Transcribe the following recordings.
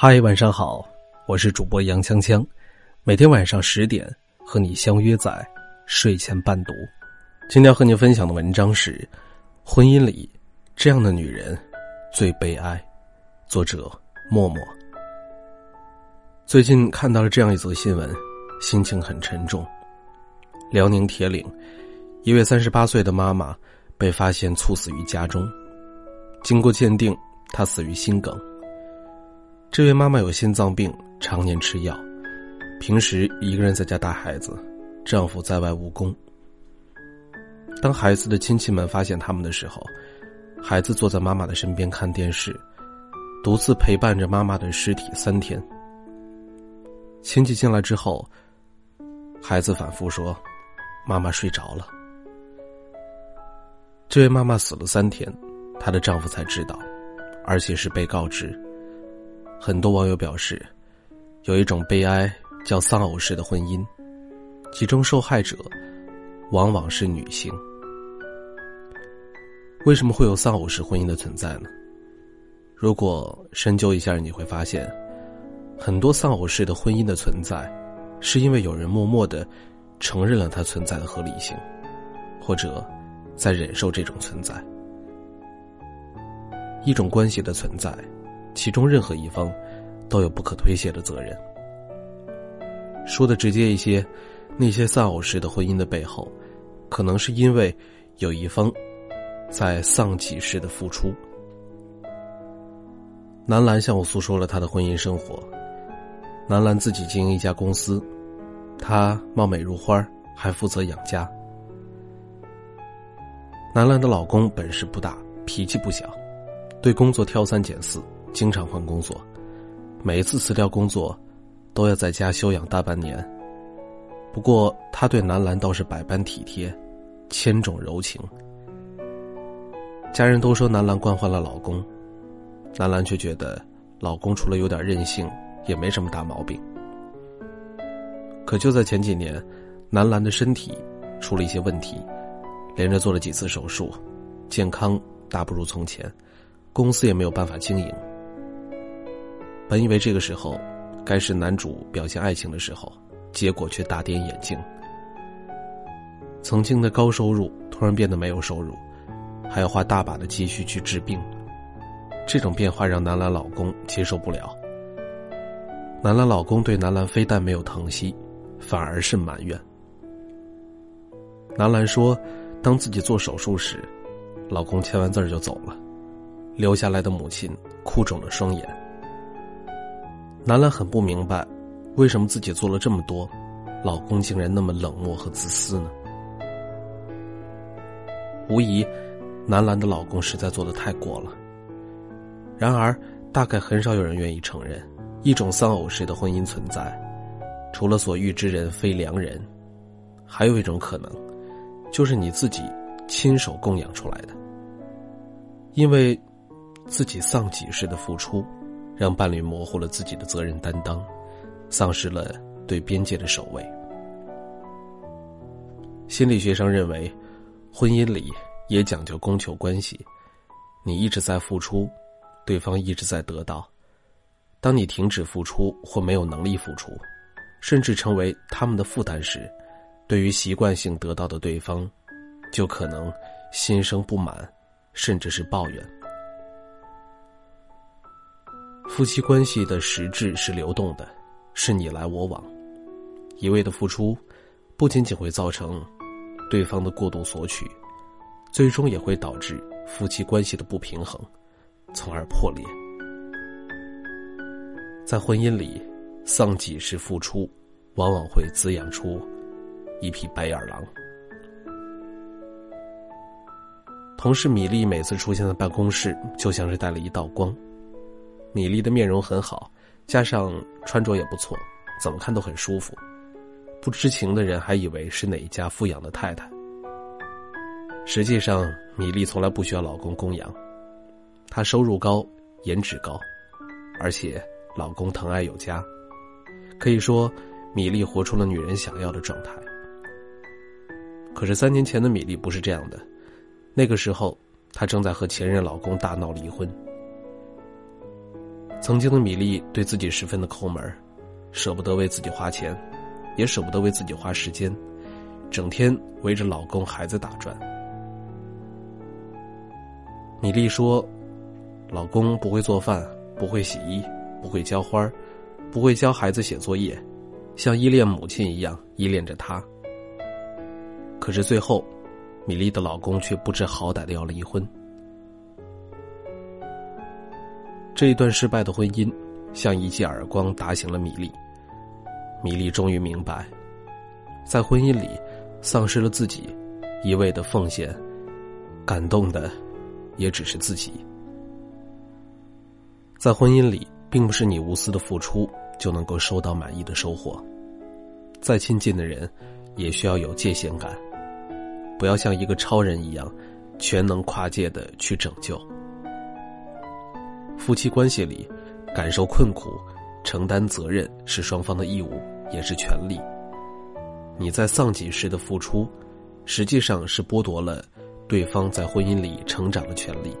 嗨，晚上好，我是主播杨锵锵，每天晚上十点和你相约在睡前伴读。今天要和你分享的文章是《婚姻里这样的女人最悲哀》，作者默默。最近看到了这样一则新闻，心情很沉重。辽宁铁岭，一位三十八岁的妈妈被发现猝死于家中，经过鉴定，她死于心梗。这位妈妈有心脏病，常年吃药，平时一个人在家带孩子，丈夫在外务工。当孩子的亲戚们发现他们的时候，孩子坐在妈妈的身边看电视，独自陪伴着妈妈的尸体三天。亲戚进来之后，孩子反复说：“妈妈睡着了。”这位妈妈死了三天，她的丈夫才知道，而且是被告知。很多网友表示，有一种悲哀叫丧偶式的婚姻，其中受害者往往是女性。为什么会有丧偶式婚姻的存在呢？如果深究一下，你会发现，很多丧偶式的婚姻的存在，是因为有人默默的承认了它存在的合理性，或者在忍受这种存在。一种关系的存在。其中任何一方都有不可推卸的责任。说的直接一些，那些丧偶式的婚姻的背后，可能是因为有一方在丧己式的付出。南兰向我诉说了他的婚姻生活。南兰自己经营一家公司，她貌美如花，还负责养家。南兰的老公本事不大，脾气不小，对工作挑三拣四。经常换工作，每一次辞掉工作，都要在家休养大半年。不过，他对南兰倒是百般体贴，千种柔情。家人都说南兰惯坏了老公，南兰却觉得老公除了有点任性，也没什么大毛病。可就在前几年，南兰的身体出了一些问题，连着做了几次手术，健康大不如从前，公司也没有办法经营。本以为这个时候，该是男主表现爱情的时候，结果却大跌眼镜。曾经的高收入突然变得没有收入，还要花大把的积蓄去治病。这种变化让南兰老公接受不了。南兰老公对南兰非但没有疼惜，反而是埋怨。南兰说，当自己做手术时，老公签完字就走了，留下来的母亲哭肿了双眼。南兰很不明白，为什么自己做了这么多，老公竟然那么冷漠和自私呢？无疑，南兰的老公实在做的太过了。然而，大概很少有人愿意承认，一种丧偶式的婚姻存在，除了所遇之人非良人，还有一种可能，就是你自己亲手供养出来的。因为，自己丧己式的付出。让伴侣模糊了自己的责任担当，丧失了对边界的守卫。心理学上认为，婚姻里也讲究供求关系，你一直在付出，对方一直在得到。当你停止付出或没有能力付出，甚至成为他们的负担时，对于习惯性得到的对方，就可能心生不满，甚至是抱怨。夫妻关系的实质是流动的，是你来我往。一味的付出，不仅仅会造成对方的过度索取，最终也会导致夫妻关系的不平衡，从而破裂。在婚姻里，丧己式付出，往往会滋养出一匹白眼狼。同事米粒每次出现在办公室，就像是带了一道光。米粒的面容很好，加上穿着也不错，怎么看都很舒服。不知情的人还以为是哪一家富养的太太。实际上，米粒从来不需要老公供养，她收入高，颜值高，而且老公疼爱有加。可以说，米粒活出了女人想要的状态。可是三年前的米粒不是这样的，那个时候，她正在和前任老公大闹离婚。曾经的米粒对自己十分的抠门，舍不得为自己花钱，也舍不得为自己花时间，整天围着老公孩子打转。米粒说：“老公不会做饭，不会洗衣，不会浇花，不会教孩子写作业，像依恋母亲一样依恋着她。”可是最后，米粒的老公却不知好歹的要离婚。这一段失败的婚姻，像一记耳光打醒了米粒。米粒终于明白，在婚姻里，丧失了自己，一味的奉献，感动的，也只是自己。在婚姻里，并不是你无私的付出就能够收到满意的收获。再亲近的人，也需要有界限感，不要像一个超人一样，全能跨界的去拯救。夫妻关系里，感受困苦、承担责任是双方的义务，也是权利。你在丧己时的付出，实际上是剥夺了对方在婚姻里成长的权利。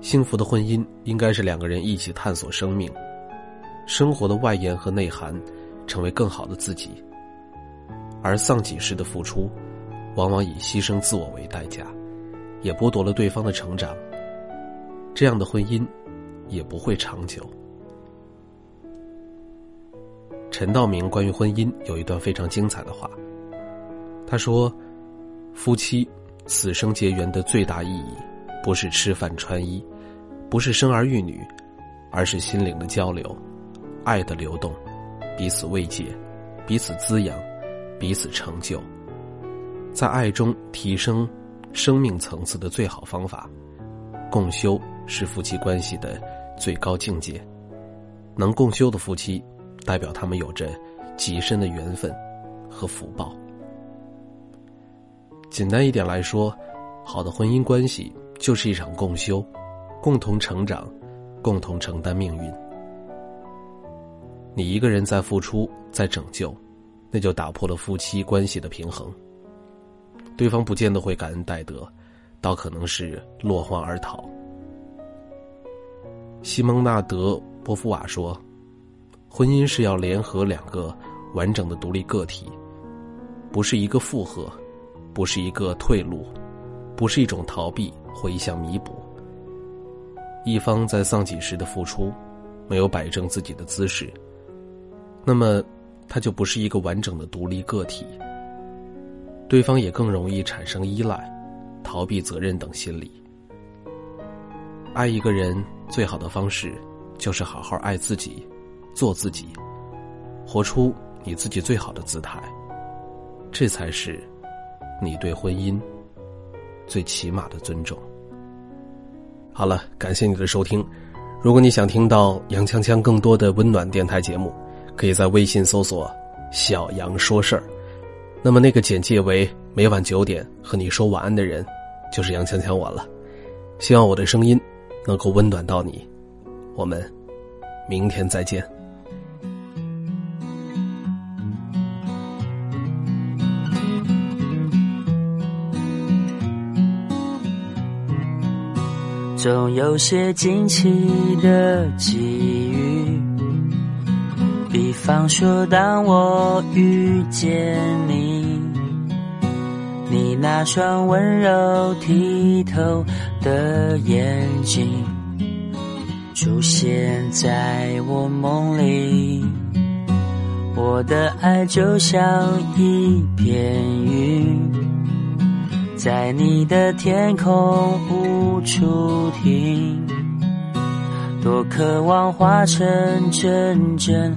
幸福的婚姻应该是两个人一起探索生命、生活的外延和内涵，成为更好的自己。而丧己时的付出，往往以牺牲自我为代价，也剥夺了对方的成长。这样的婚姻，也不会长久。陈道明关于婚姻有一段非常精彩的话，他说：“夫妻此生结缘的最大意义，不是吃饭穿衣，不是生儿育女，而是心灵的交流，爱的流动，彼此慰藉，彼此滋养，彼此成就，在爱中提升生命层次的最好方法，共修。”是夫妻关系的最高境界，能共修的夫妻，代表他们有着极深的缘分和福报。简单一点来说，好的婚姻关系就是一场共修，共同成长，共同承担命运。你一个人在付出，在拯救，那就打破了夫妻关系的平衡。对方不见得会感恩戴德，倒可能是落荒而逃。西蒙纳德·波伏瓦说：“婚姻是要联合两个完整的独立个体，不是一个负荷，不是一个退路，不是一种逃避或一项弥补。一方在丧己时的付出，没有摆正自己的姿势，那么他就不是一个完整的独立个体。对方也更容易产生依赖、逃避责任等心理。爱一个人。”最好的方式，就是好好爱自己，做自己，活出你自己最好的姿态。这才是你对婚姻最起码的尊重。好了，感谢你的收听。如果你想听到杨锵锵更多的温暖电台节目，可以在微信搜索“小杨说事儿”。那么那个简介为每晚九点和你说晚安的人，就是杨锵锵我了。希望我的声音。能够温暖到你，我们明天再见。总有些惊奇的际遇，方说，当我遇见你。你那双温柔剔透的眼睛出现在我梦里，我的爱就像一片云，在你的天空无处停，多渴望化成真正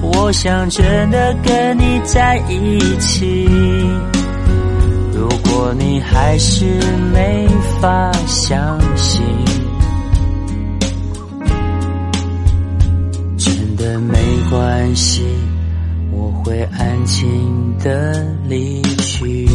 我想真的跟你在一起。如果你还是没法相信，真的没关系，我会安静的离去。